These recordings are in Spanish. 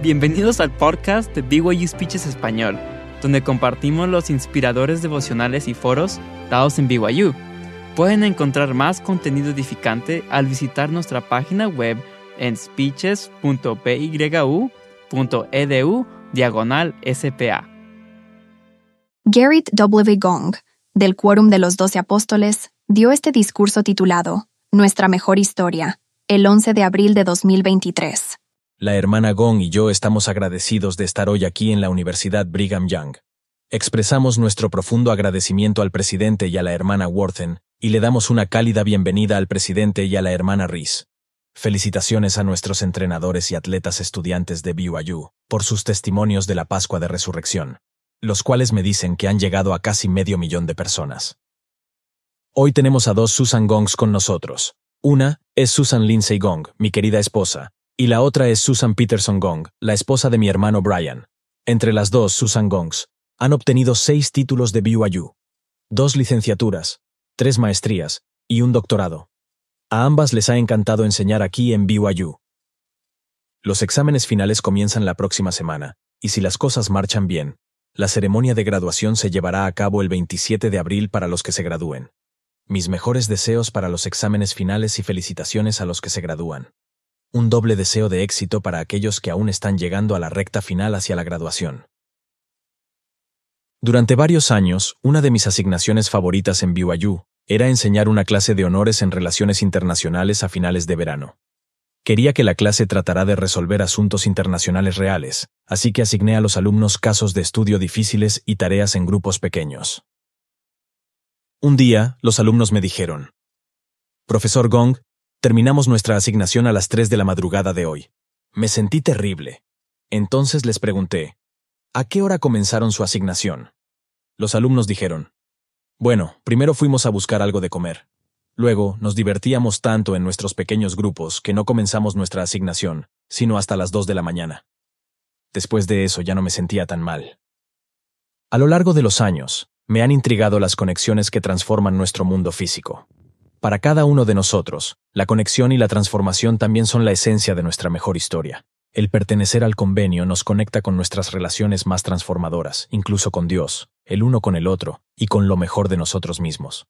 Bienvenidos al podcast de BYU Speeches Español, donde compartimos los inspiradores devocionales y foros dados en BYU. Pueden encontrar más contenido edificante al visitar nuestra página web en speeches.byu.edu diagonal SPA. Garrett W. Gong, del Quórum de los Doce Apóstoles, dio este discurso titulado Nuestra Mejor Historia, el 11 de abril de 2023. La hermana Gong y yo estamos agradecidos de estar hoy aquí en la Universidad Brigham Young. Expresamos nuestro profundo agradecimiento al presidente y a la hermana Worthen, y le damos una cálida bienvenida al presidente y a la hermana Rees. Felicitaciones a nuestros entrenadores y atletas estudiantes de BYU por sus testimonios de la Pascua de Resurrección, los cuales me dicen que han llegado a casi medio millón de personas. Hoy tenemos a dos Susan Gongs con nosotros. Una es Susan Lindsay Gong, mi querida esposa, y la otra es Susan Peterson Gong, la esposa de mi hermano Brian. Entre las dos Susan Gongs, han obtenido seis títulos de BYU, dos licenciaturas, tres maestrías y un doctorado. A ambas les ha encantado enseñar aquí en BYU. Los exámenes finales comienzan la próxima semana, y si las cosas marchan bien, la ceremonia de graduación se llevará a cabo el 27 de abril para los que se gradúen. Mis mejores deseos para los exámenes finales y felicitaciones a los que se gradúan un doble deseo de éxito para aquellos que aún están llegando a la recta final hacia la graduación. Durante varios años, una de mis asignaciones favoritas en BYU era enseñar una clase de honores en relaciones internacionales a finales de verano. Quería que la clase tratara de resolver asuntos internacionales reales, así que asigné a los alumnos casos de estudio difíciles y tareas en grupos pequeños. Un día, los alumnos me dijeron, Profesor Gong, Terminamos nuestra asignación a las 3 de la madrugada de hoy. Me sentí terrible. Entonces les pregunté, ¿a qué hora comenzaron su asignación? Los alumnos dijeron, bueno, primero fuimos a buscar algo de comer. Luego, nos divertíamos tanto en nuestros pequeños grupos que no comenzamos nuestra asignación, sino hasta las 2 de la mañana. Después de eso ya no me sentía tan mal. A lo largo de los años, me han intrigado las conexiones que transforman nuestro mundo físico. Para cada uno de nosotros, la conexión y la transformación también son la esencia de nuestra mejor historia. El pertenecer al convenio nos conecta con nuestras relaciones más transformadoras, incluso con Dios, el uno con el otro, y con lo mejor de nosotros mismos.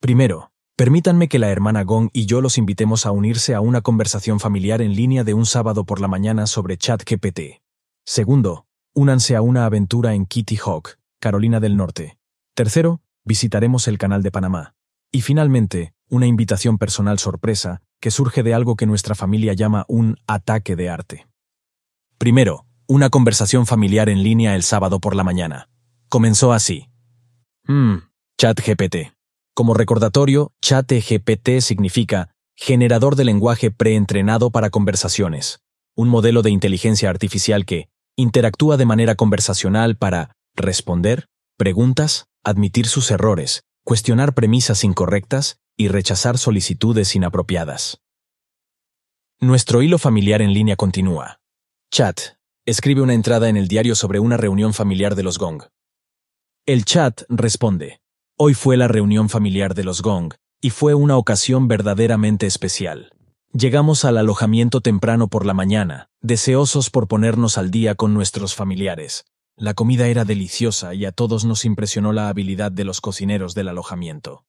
Primero, permítanme que la hermana Gong y yo los invitemos a unirse a una conversación familiar en línea de un sábado por la mañana sobre ChatGPT. Segundo, únanse a una aventura en Kitty Hawk, Carolina del Norte. Tercero, visitaremos el canal de Panamá. Y finalmente, una invitación personal sorpresa que surge de algo que nuestra familia llama un ataque de arte. Primero, una conversación familiar en línea el sábado por la mañana. Comenzó así. Hmm, ChatGPT. Como recordatorio, ChatGPT significa generador de lenguaje preentrenado para conversaciones, un modelo de inteligencia artificial que interactúa de manera conversacional para responder preguntas, admitir sus errores, cuestionar premisas incorrectas y rechazar solicitudes inapropiadas. Nuestro hilo familiar en línea continúa. Chat. Escribe una entrada en el diario sobre una reunión familiar de los Gong. El chat responde. Hoy fue la reunión familiar de los Gong, y fue una ocasión verdaderamente especial. Llegamos al alojamiento temprano por la mañana, deseosos por ponernos al día con nuestros familiares, la comida era deliciosa y a todos nos impresionó la habilidad de los cocineros del alojamiento.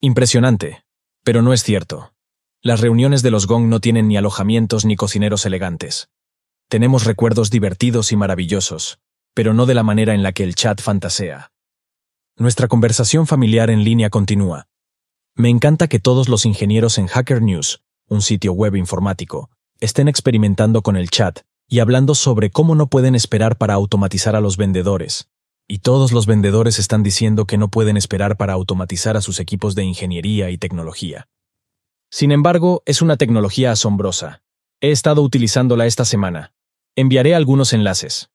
Impresionante, pero no es cierto. Las reuniones de los Gong no tienen ni alojamientos ni cocineros elegantes. Tenemos recuerdos divertidos y maravillosos, pero no de la manera en la que el chat fantasea. Nuestra conversación familiar en línea continúa. Me encanta que todos los ingenieros en Hacker News, un sitio web informático, estén experimentando con el chat y hablando sobre cómo no pueden esperar para automatizar a los vendedores. Y todos los vendedores están diciendo que no pueden esperar para automatizar a sus equipos de ingeniería y tecnología. Sin embargo, es una tecnología asombrosa. He estado utilizándola esta semana. Enviaré algunos enlaces.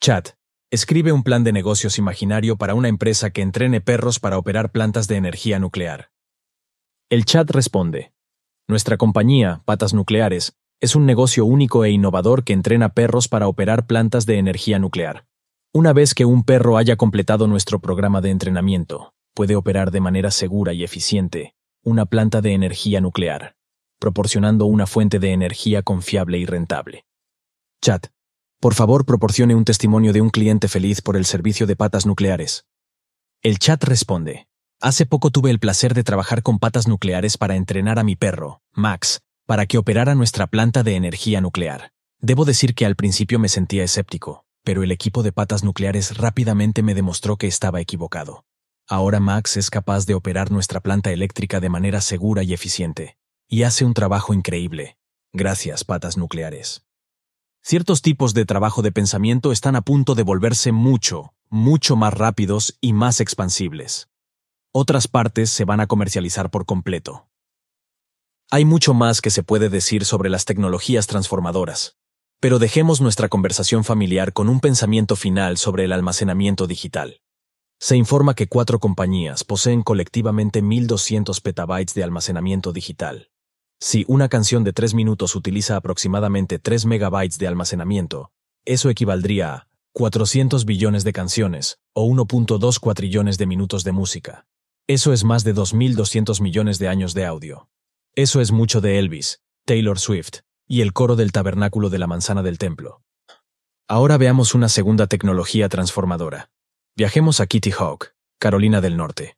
Chat. Escribe un plan de negocios imaginario para una empresa que entrene perros para operar plantas de energía nuclear. El chat responde. Nuestra compañía, Patas Nucleares, es un negocio único e innovador que entrena perros para operar plantas de energía nuclear. Una vez que un perro haya completado nuestro programa de entrenamiento, puede operar de manera segura y eficiente una planta de energía nuclear. proporcionando una fuente de energía confiable y rentable. Chat. Por favor, proporcione un testimonio de un cliente feliz por el servicio de patas nucleares. El chat responde. Hace poco tuve el placer de trabajar con patas nucleares para entrenar a mi perro, Max, para que operara nuestra planta de energía nuclear. Debo decir que al principio me sentía escéptico, pero el equipo de patas nucleares rápidamente me demostró que estaba equivocado. Ahora Max es capaz de operar nuestra planta eléctrica de manera segura y eficiente, y hace un trabajo increíble. Gracias, patas nucleares. Ciertos tipos de trabajo de pensamiento están a punto de volverse mucho, mucho más rápidos y más expansibles. Otras partes se van a comercializar por completo. Hay mucho más que se puede decir sobre las tecnologías transformadoras, pero dejemos nuestra conversación familiar con un pensamiento final sobre el almacenamiento digital. Se informa que cuatro compañías poseen colectivamente 1.200 petabytes de almacenamiento digital. Si una canción de 3 minutos utiliza aproximadamente 3 megabytes de almacenamiento, eso equivaldría a 400 billones de canciones o 1.2 cuatrillones de minutos de música. Eso es más de 2.200 millones de años de audio. Eso es mucho de Elvis, Taylor Swift, y el coro del tabernáculo de la manzana del templo. Ahora veamos una segunda tecnología transformadora. Viajemos a Kitty Hawk, Carolina del Norte.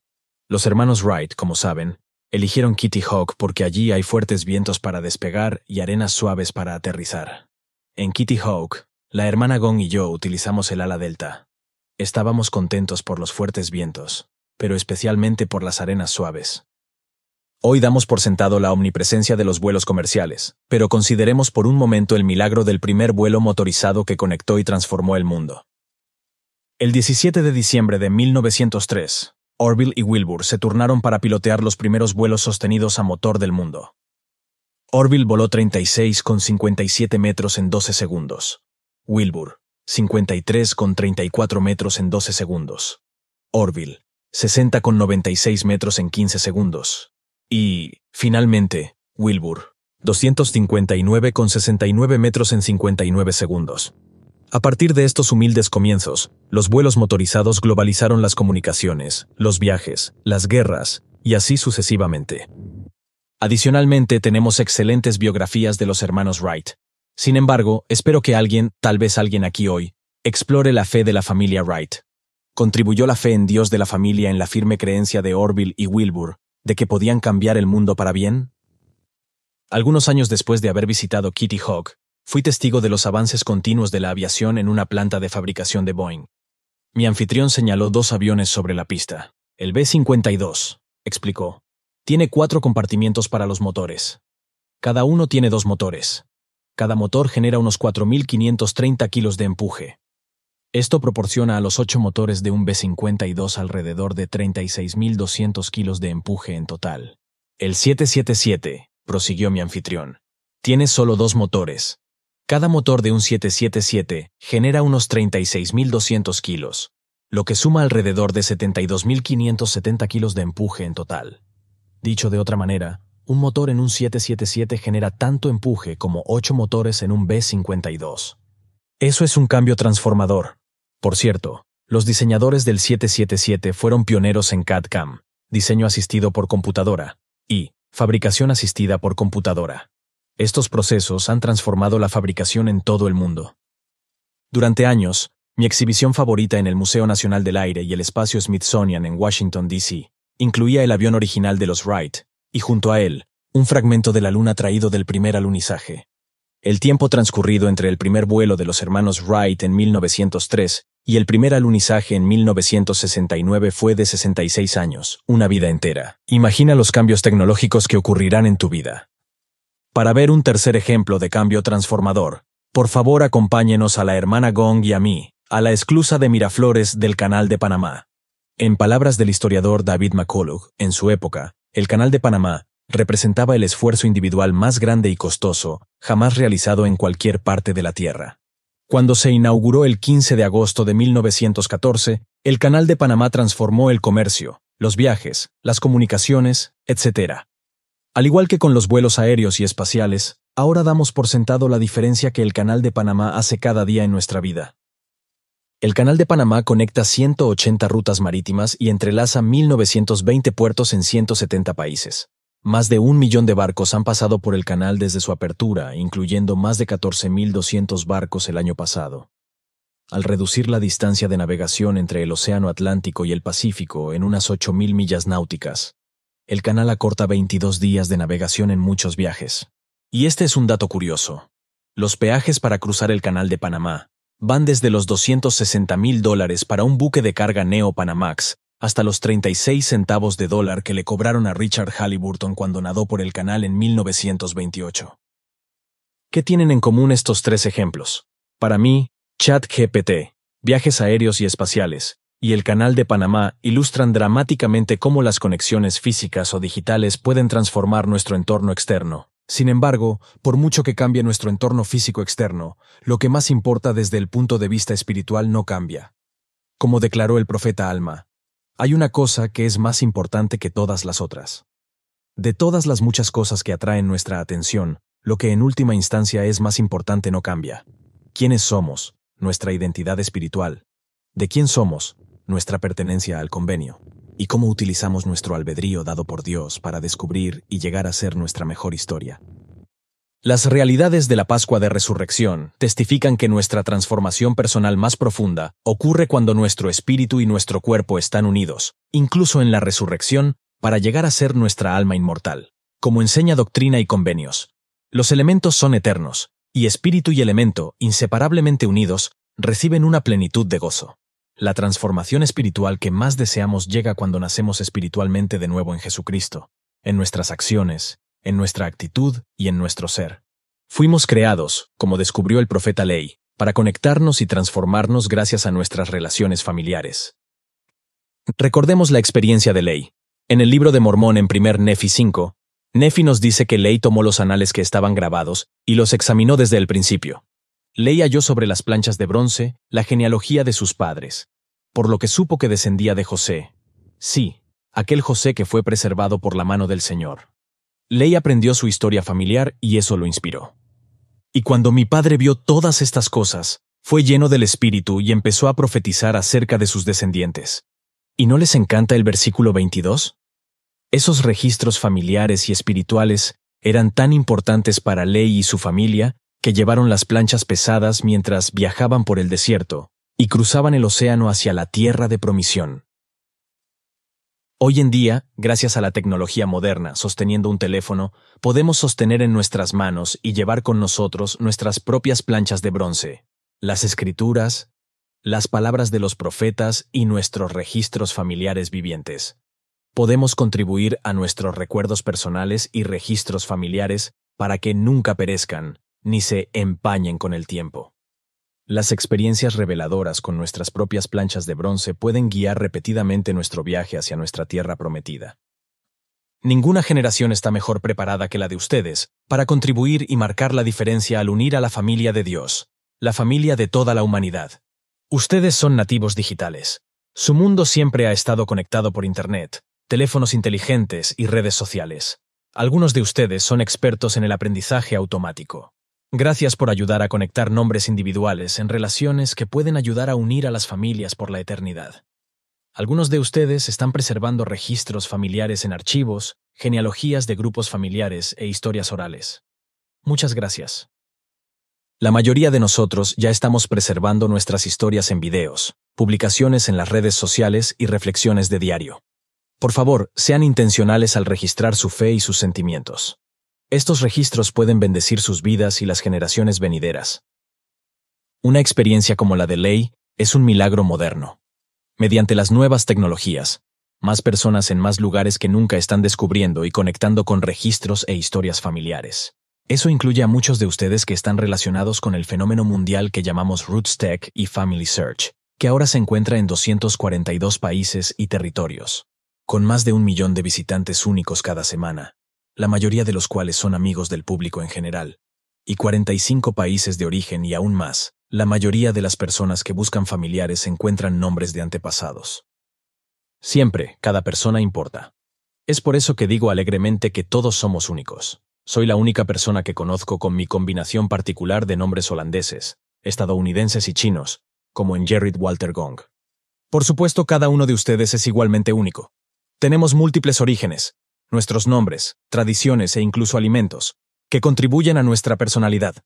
Los hermanos Wright, como saben, eligieron Kitty Hawk porque allí hay fuertes vientos para despegar y arenas suaves para aterrizar. En Kitty Hawk, la hermana Gong y yo utilizamos el ala delta. Estábamos contentos por los fuertes vientos, pero especialmente por las arenas suaves. Hoy damos por sentado la omnipresencia de los vuelos comerciales, pero consideremos por un momento el milagro del primer vuelo motorizado que conectó y transformó el mundo. El 17 de diciembre de 1903, Orville y Wilbur se turnaron para pilotear los primeros vuelos sostenidos a motor del mundo. Orville voló 36,57 metros en 12 segundos. Wilbur, 53,34 metros en 12 segundos. Orville, 60,96 metros en 15 segundos. Y, finalmente, Wilbur, 259,69 metros en 59 segundos. A partir de estos humildes comienzos, los vuelos motorizados globalizaron las comunicaciones, los viajes, las guerras, y así sucesivamente. Adicionalmente, tenemos excelentes biografías de los hermanos Wright. Sin embargo, espero que alguien, tal vez alguien aquí hoy, explore la fe de la familia Wright. ¿Contribuyó la fe en Dios de la familia en la firme creencia de Orville y Wilbur de que podían cambiar el mundo para bien? Algunos años después de haber visitado Kitty Hawk, fui testigo de los avances continuos de la aviación en una planta de fabricación de Boeing. Mi anfitrión señaló dos aviones sobre la pista. El B-52, explicó. Tiene cuatro compartimientos para los motores. Cada uno tiene dos motores. Cada motor genera unos 4.530 kilos de empuje. Esto proporciona a los ocho motores de un B-52 alrededor de 36.200 kilos de empuje en total. El 777, prosiguió mi anfitrión, tiene solo dos motores. Cada motor de un 777 genera unos 36.200 kilos, lo que suma alrededor de 72.570 kilos de empuje en total. Dicho de otra manera, un motor en un 777 genera tanto empuje como ocho motores en un B-52. Eso es un cambio transformador, por cierto, los diseñadores del 777 fueron pioneros en CAD-CAM, diseño asistido por computadora, y fabricación asistida por computadora. Estos procesos han transformado la fabricación en todo el mundo. Durante años, mi exhibición favorita en el Museo Nacional del Aire y el Espacio Smithsonian en Washington, D.C., incluía el avión original de los Wright, y junto a él, un fragmento de la luna traído del primer alunizaje. El tiempo transcurrido entre el primer vuelo de los hermanos Wright en 1903 y el primer alunizaje en 1969 fue de 66 años, una vida entera. Imagina los cambios tecnológicos que ocurrirán en tu vida. Para ver un tercer ejemplo de cambio transformador, por favor acompáñenos a la hermana Gong y a mí, a la esclusa de Miraflores del Canal de Panamá. En palabras del historiador David McCullough, en su época, el Canal de Panamá representaba el esfuerzo individual más grande y costoso jamás realizado en cualquier parte de la Tierra. Cuando se inauguró el 15 de agosto de 1914, el Canal de Panamá transformó el comercio, los viajes, las comunicaciones, etc. Al igual que con los vuelos aéreos y espaciales, ahora damos por sentado la diferencia que el Canal de Panamá hace cada día en nuestra vida. El Canal de Panamá conecta 180 rutas marítimas y entrelaza 1.920 puertos en 170 países. Más de un millón de barcos han pasado por el canal desde su apertura, incluyendo más de 14.200 barcos el año pasado. Al reducir la distancia de navegación entre el Océano Atlántico y el Pacífico en unas 8.000 millas náuticas, el canal acorta 22 días de navegación en muchos viajes. Y este es un dato curioso. Los peajes para cruzar el canal de Panamá van desde los 260 mil dólares para un buque de carga Neo Panamax hasta los 36 centavos de dólar que le cobraron a Richard Halliburton cuando nadó por el canal en 1928. ¿Qué tienen en común estos tres ejemplos? Para mí, ChatGPT, viajes aéreos y espaciales, y el Canal de Panamá ilustran dramáticamente cómo las conexiones físicas o digitales pueden transformar nuestro entorno externo. Sin embargo, por mucho que cambie nuestro entorno físico externo, lo que más importa desde el punto de vista espiritual no cambia. Como declaró el profeta Alma, hay una cosa que es más importante que todas las otras. De todas las muchas cosas que atraen nuestra atención, lo que en última instancia es más importante no cambia. ¿Quiénes somos? Nuestra identidad espiritual. ¿De quién somos? nuestra pertenencia al convenio, y cómo utilizamos nuestro albedrío dado por Dios para descubrir y llegar a ser nuestra mejor historia. Las realidades de la Pascua de Resurrección testifican que nuestra transformación personal más profunda ocurre cuando nuestro espíritu y nuestro cuerpo están unidos, incluso en la resurrección, para llegar a ser nuestra alma inmortal. Como enseña doctrina y convenios, los elementos son eternos, y espíritu y elemento, inseparablemente unidos, reciben una plenitud de gozo. La transformación espiritual que más deseamos llega cuando nacemos espiritualmente de nuevo en Jesucristo, en nuestras acciones, en nuestra actitud y en nuestro ser. Fuimos creados, como descubrió el profeta Ley, para conectarnos y transformarnos gracias a nuestras relaciones familiares. Recordemos la experiencia de Ley. En el libro de Mormón en primer Nefi 5, Nefi nos dice que Ley tomó los anales que estaban grabados y los examinó desde el principio. Ley halló sobre las planchas de bronce la genealogía de sus padres, por lo que supo que descendía de José. Sí, aquel José que fue preservado por la mano del Señor. Ley aprendió su historia familiar y eso lo inspiró. Y cuando mi padre vio todas estas cosas, fue lleno del Espíritu y empezó a profetizar acerca de sus descendientes. ¿Y no les encanta el versículo 22? Esos registros familiares y espirituales eran tan importantes para Ley y su familia que llevaron las planchas pesadas mientras viajaban por el desierto y cruzaban el océano hacia la tierra de promisión. Hoy en día, gracias a la tecnología moderna, sosteniendo un teléfono, podemos sostener en nuestras manos y llevar con nosotros nuestras propias planchas de bronce, las escrituras, las palabras de los profetas y nuestros registros familiares vivientes. Podemos contribuir a nuestros recuerdos personales y registros familiares para que nunca perezcan, ni se empañen con el tiempo. Las experiencias reveladoras con nuestras propias planchas de bronce pueden guiar repetidamente nuestro viaje hacia nuestra tierra prometida. Ninguna generación está mejor preparada que la de ustedes para contribuir y marcar la diferencia al unir a la familia de Dios, la familia de toda la humanidad. Ustedes son nativos digitales. Su mundo siempre ha estado conectado por Internet, teléfonos inteligentes y redes sociales. Algunos de ustedes son expertos en el aprendizaje automático. Gracias por ayudar a conectar nombres individuales en relaciones que pueden ayudar a unir a las familias por la eternidad. Algunos de ustedes están preservando registros familiares en archivos, genealogías de grupos familiares e historias orales. Muchas gracias. La mayoría de nosotros ya estamos preservando nuestras historias en videos, publicaciones en las redes sociales y reflexiones de diario. Por favor, sean intencionales al registrar su fe y sus sentimientos. Estos registros pueden bendecir sus vidas y las generaciones venideras. Una experiencia como la de Ley es un milagro moderno. Mediante las nuevas tecnologías, más personas en más lugares que nunca están descubriendo y conectando con registros e historias familiares. Eso incluye a muchos de ustedes que están relacionados con el fenómeno mundial que llamamos Roots Tech y Family Search, que ahora se encuentra en 242 países y territorios, con más de un millón de visitantes únicos cada semana la mayoría de los cuales son amigos del público en general, y 45 países de origen y aún más, la mayoría de las personas que buscan familiares encuentran nombres de antepasados. Siempre, cada persona importa. Es por eso que digo alegremente que todos somos únicos. Soy la única persona que conozco con mi combinación particular de nombres holandeses, estadounidenses y chinos, como en Gerrit Walter Gong. Por supuesto, cada uno de ustedes es igualmente único. Tenemos múltiples orígenes, nuestros nombres, tradiciones e incluso alimentos, que contribuyen a nuestra personalidad.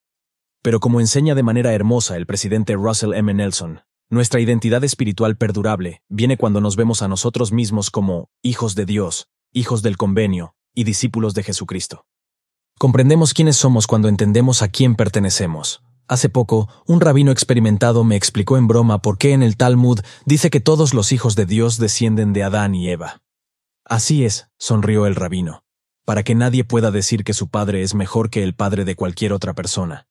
Pero como enseña de manera hermosa el presidente Russell M. Nelson, nuestra identidad espiritual perdurable viene cuando nos vemos a nosotros mismos como hijos de Dios, hijos del convenio y discípulos de Jesucristo. Comprendemos quiénes somos cuando entendemos a quién pertenecemos. Hace poco, un rabino experimentado me explicó en broma por qué en el Talmud dice que todos los hijos de Dios descienden de Adán y Eva. Así es, sonrió el rabino, para que nadie pueda decir que su padre es mejor que el padre de cualquier otra persona.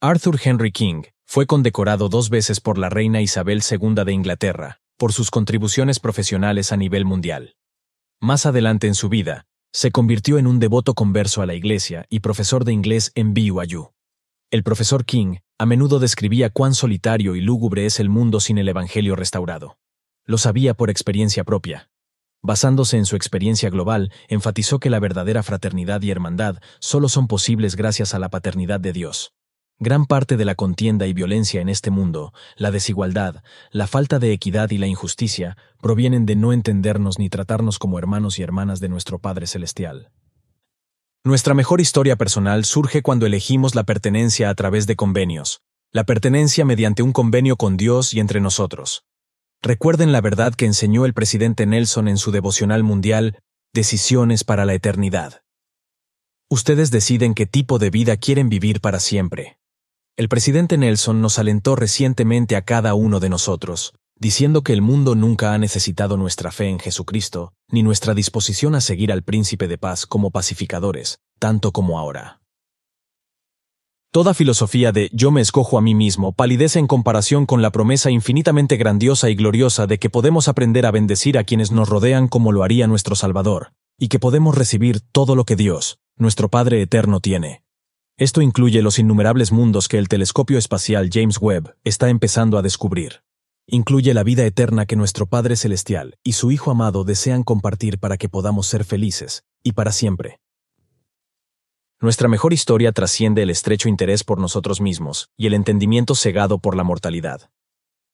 Arthur Henry King fue condecorado dos veces por la reina Isabel II de Inglaterra por sus contribuciones profesionales a nivel mundial. Más adelante en su vida, se convirtió en un devoto converso a la iglesia y profesor de inglés en BYU. El profesor King a menudo describía cuán solitario y lúgubre es el mundo sin el Evangelio restaurado. Lo sabía por experiencia propia. Basándose en su experiencia global, enfatizó que la verdadera fraternidad y hermandad solo son posibles gracias a la paternidad de Dios. Gran parte de la contienda y violencia en este mundo, la desigualdad, la falta de equidad y la injusticia, provienen de no entendernos ni tratarnos como hermanos y hermanas de nuestro Padre Celestial. Nuestra mejor historia personal surge cuando elegimos la pertenencia a través de convenios, la pertenencia mediante un convenio con Dios y entre nosotros. Recuerden la verdad que enseñó el presidente Nelson en su devocional mundial, Decisiones para la Eternidad. Ustedes deciden qué tipo de vida quieren vivir para siempre. El presidente Nelson nos alentó recientemente a cada uno de nosotros, diciendo que el mundo nunca ha necesitado nuestra fe en Jesucristo, ni nuestra disposición a seguir al príncipe de paz como pacificadores, tanto como ahora. Toda filosofía de yo me escojo a mí mismo palidece en comparación con la promesa infinitamente grandiosa y gloriosa de que podemos aprender a bendecir a quienes nos rodean como lo haría nuestro Salvador, y que podemos recibir todo lo que Dios, nuestro Padre Eterno, tiene. Esto incluye los innumerables mundos que el telescopio espacial James Webb está empezando a descubrir. Incluye la vida eterna que nuestro Padre Celestial y su Hijo amado desean compartir para que podamos ser felices, y para siempre. Nuestra mejor historia trasciende el estrecho interés por nosotros mismos y el entendimiento cegado por la mortalidad.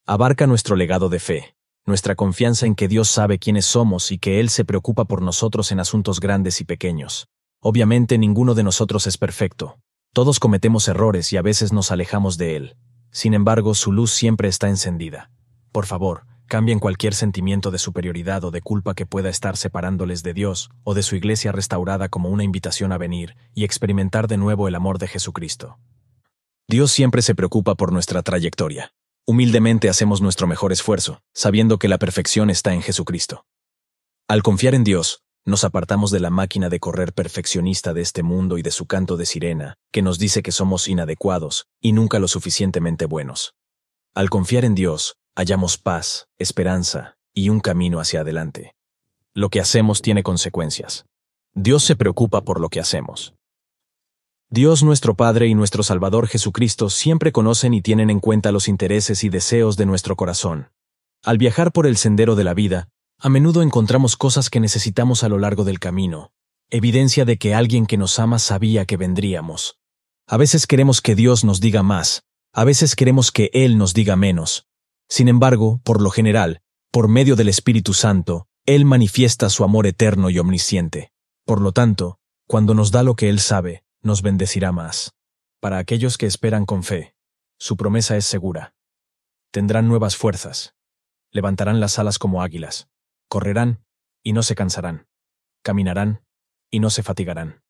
Abarca nuestro legado de fe, nuestra confianza en que Dios sabe quiénes somos y que Él se preocupa por nosotros en asuntos grandes y pequeños. Obviamente ninguno de nosotros es perfecto. Todos cometemos errores y a veces nos alejamos de Él. Sin embargo, su luz siempre está encendida. Por favor, Cambien cualquier sentimiento de superioridad o de culpa que pueda estar separándoles de Dios o de su iglesia restaurada como una invitación a venir y experimentar de nuevo el amor de Jesucristo. Dios siempre se preocupa por nuestra trayectoria. Humildemente hacemos nuestro mejor esfuerzo, sabiendo que la perfección está en Jesucristo. Al confiar en Dios, nos apartamos de la máquina de correr perfeccionista de este mundo y de su canto de sirena, que nos dice que somos inadecuados y nunca lo suficientemente buenos. Al confiar en Dios, hallamos paz, esperanza y un camino hacia adelante. Lo que hacemos tiene consecuencias. Dios se preocupa por lo que hacemos. Dios nuestro Padre y nuestro Salvador Jesucristo siempre conocen y tienen en cuenta los intereses y deseos de nuestro corazón. Al viajar por el sendero de la vida, a menudo encontramos cosas que necesitamos a lo largo del camino, evidencia de que alguien que nos ama sabía que vendríamos. A veces queremos que Dios nos diga más, a veces queremos que Él nos diga menos, sin embargo, por lo general, por medio del Espíritu Santo, Él manifiesta su amor eterno y omnisciente. Por lo tanto, cuando nos da lo que Él sabe, nos bendecirá más. Para aquellos que esperan con fe, su promesa es segura. Tendrán nuevas fuerzas. Levantarán las alas como águilas. Correrán y no se cansarán. Caminarán y no se fatigarán.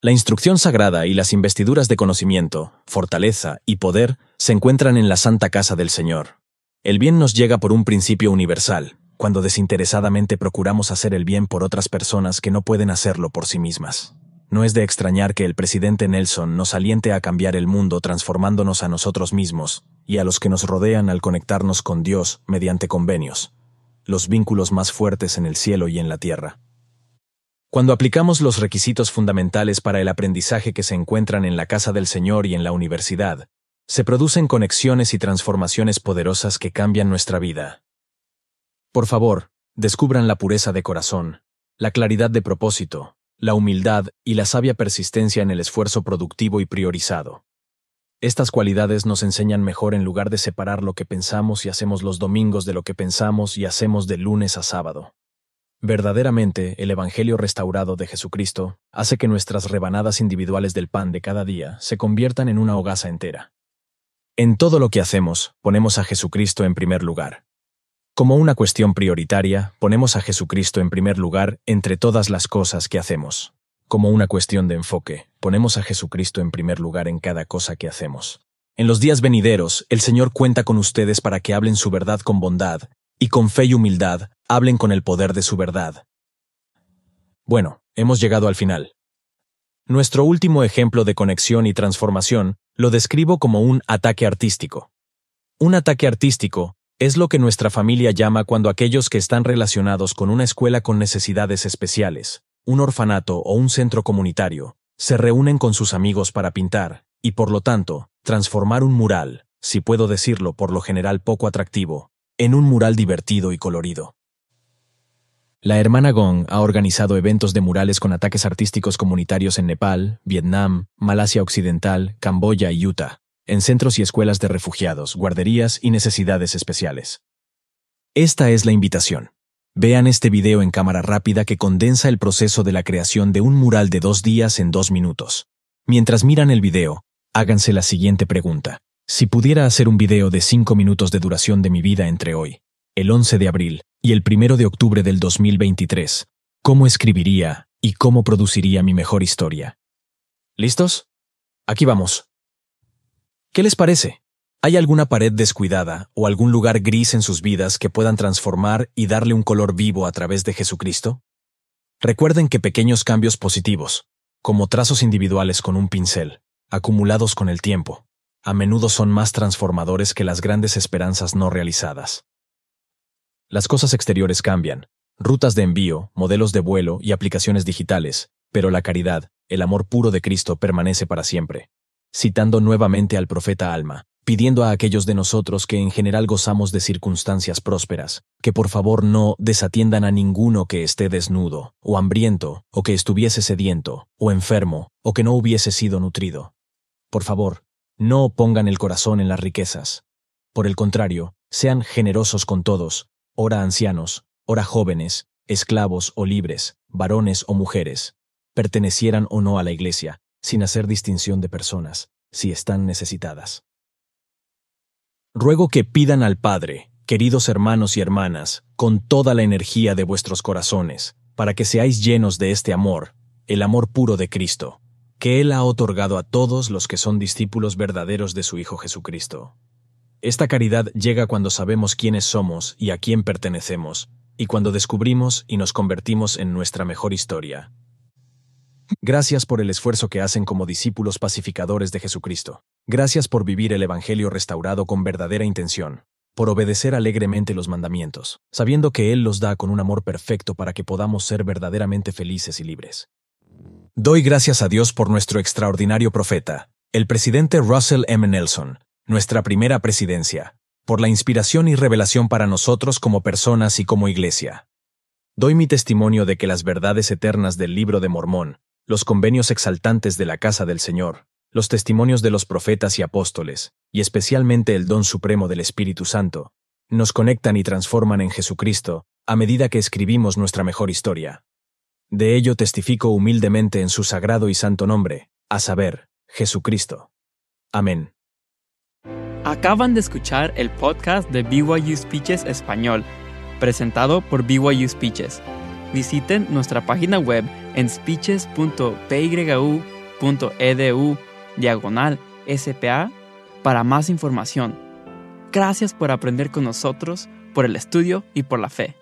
La instrucción sagrada y las investiduras de conocimiento, fortaleza y poder se encuentran en la santa casa del Señor. El bien nos llega por un principio universal, cuando desinteresadamente procuramos hacer el bien por otras personas que no pueden hacerlo por sí mismas. No es de extrañar que el presidente Nelson nos aliente a cambiar el mundo transformándonos a nosotros mismos y a los que nos rodean al conectarnos con Dios mediante convenios, los vínculos más fuertes en el cielo y en la tierra. Cuando aplicamos los requisitos fundamentales para el aprendizaje que se encuentran en la casa del Señor y en la universidad, se producen conexiones y transformaciones poderosas que cambian nuestra vida. Por favor, descubran la pureza de corazón, la claridad de propósito, la humildad y la sabia persistencia en el esfuerzo productivo y priorizado. Estas cualidades nos enseñan mejor en lugar de separar lo que pensamos y hacemos los domingos de lo que pensamos y hacemos de lunes a sábado. Verdaderamente, el Evangelio restaurado de Jesucristo hace que nuestras rebanadas individuales del pan de cada día se conviertan en una hogaza entera. En todo lo que hacemos, ponemos a Jesucristo en primer lugar. Como una cuestión prioritaria, ponemos a Jesucristo en primer lugar entre todas las cosas que hacemos. Como una cuestión de enfoque, ponemos a Jesucristo en primer lugar en cada cosa que hacemos. En los días venideros, el Señor cuenta con ustedes para que hablen su verdad con bondad, y con fe y humildad, hablen con el poder de su verdad. Bueno, hemos llegado al final. Nuestro último ejemplo de conexión y transformación lo describo como un ataque artístico. Un ataque artístico es lo que nuestra familia llama cuando aquellos que están relacionados con una escuela con necesidades especiales, un orfanato o un centro comunitario, se reúnen con sus amigos para pintar, y por lo tanto, transformar un mural, si puedo decirlo por lo general poco atractivo, en un mural divertido y colorido. La hermana Gong ha organizado eventos de murales con ataques artísticos comunitarios en Nepal, Vietnam, Malasia Occidental, Camboya y Utah, en centros y escuelas de refugiados, guarderías y necesidades especiales. Esta es la invitación. Vean este video en cámara rápida que condensa el proceso de la creación de un mural de dos días en dos minutos. Mientras miran el video, háganse la siguiente pregunta. Si pudiera hacer un video de cinco minutos de duración de mi vida entre hoy, el 11 de abril y el 1 de octubre del 2023, ¿cómo escribiría y cómo produciría mi mejor historia? ¿Listos? Aquí vamos. ¿Qué les parece? ¿Hay alguna pared descuidada o algún lugar gris en sus vidas que puedan transformar y darle un color vivo a través de Jesucristo? Recuerden que pequeños cambios positivos, como trazos individuales con un pincel, acumulados con el tiempo, a menudo son más transformadores que las grandes esperanzas no realizadas. Las cosas exteriores cambian, rutas de envío, modelos de vuelo y aplicaciones digitales, pero la caridad, el amor puro de Cristo permanece para siempre citando nuevamente al profeta Alma, pidiendo a aquellos de nosotros que en general gozamos de circunstancias prósperas, que por favor no desatiendan a ninguno que esté desnudo, o hambriento, o que estuviese sediento, o enfermo, o que no hubiese sido nutrido. Por favor, no pongan el corazón en las riquezas. Por el contrario, sean generosos con todos, ora ancianos, ora jóvenes, esclavos o libres, varones o mujeres, pertenecieran o no a la Iglesia, sin hacer distinción de personas, si están necesitadas. Ruego que pidan al Padre, queridos hermanos y hermanas, con toda la energía de vuestros corazones, para que seáis llenos de este amor, el amor puro de Cristo, que Él ha otorgado a todos los que son discípulos verdaderos de su Hijo Jesucristo. Esta caridad llega cuando sabemos quiénes somos y a quién pertenecemos, y cuando descubrimos y nos convertimos en nuestra mejor historia, Gracias por el esfuerzo que hacen como discípulos pacificadores de Jesucristo. Gracias por vivir el Evangelio restaurado con verdadera intención, por obedecer alegremente los mandamientos, sabiendo que Él los da con un amor perfecto para que podamos ser verdaderamente felices y libres. Doy gracias a Dios por nuestro extraordinario profeta, el presidente Russell M. Nelson, nuestra primera presidencia, por la inspiración y revelación para nosotros como personas y como iglesia. Doy mi testimonio de que las verdades eternas del libro de Mormón, los convenios exaltantes de la casa del Señor, los testimonios de los profetas y apóstoles, y especialmente el don supremo del Espíritu Santo, nos conectan y transforman en Jesucristo a medida que escribimos nuestra mejor historia. De ello testifico humildemente en su sagrado y santo nombre, a saber, Jesucristo. Amén. Acaban de escuchar el podcast de BYU Speeches Español, presentado por BYU Speeches. Visiten nuestra página web en speeches.pyu.edu diagonal SPA para más información. Gracias por aprender con nosotros, por el estudio y por la fe.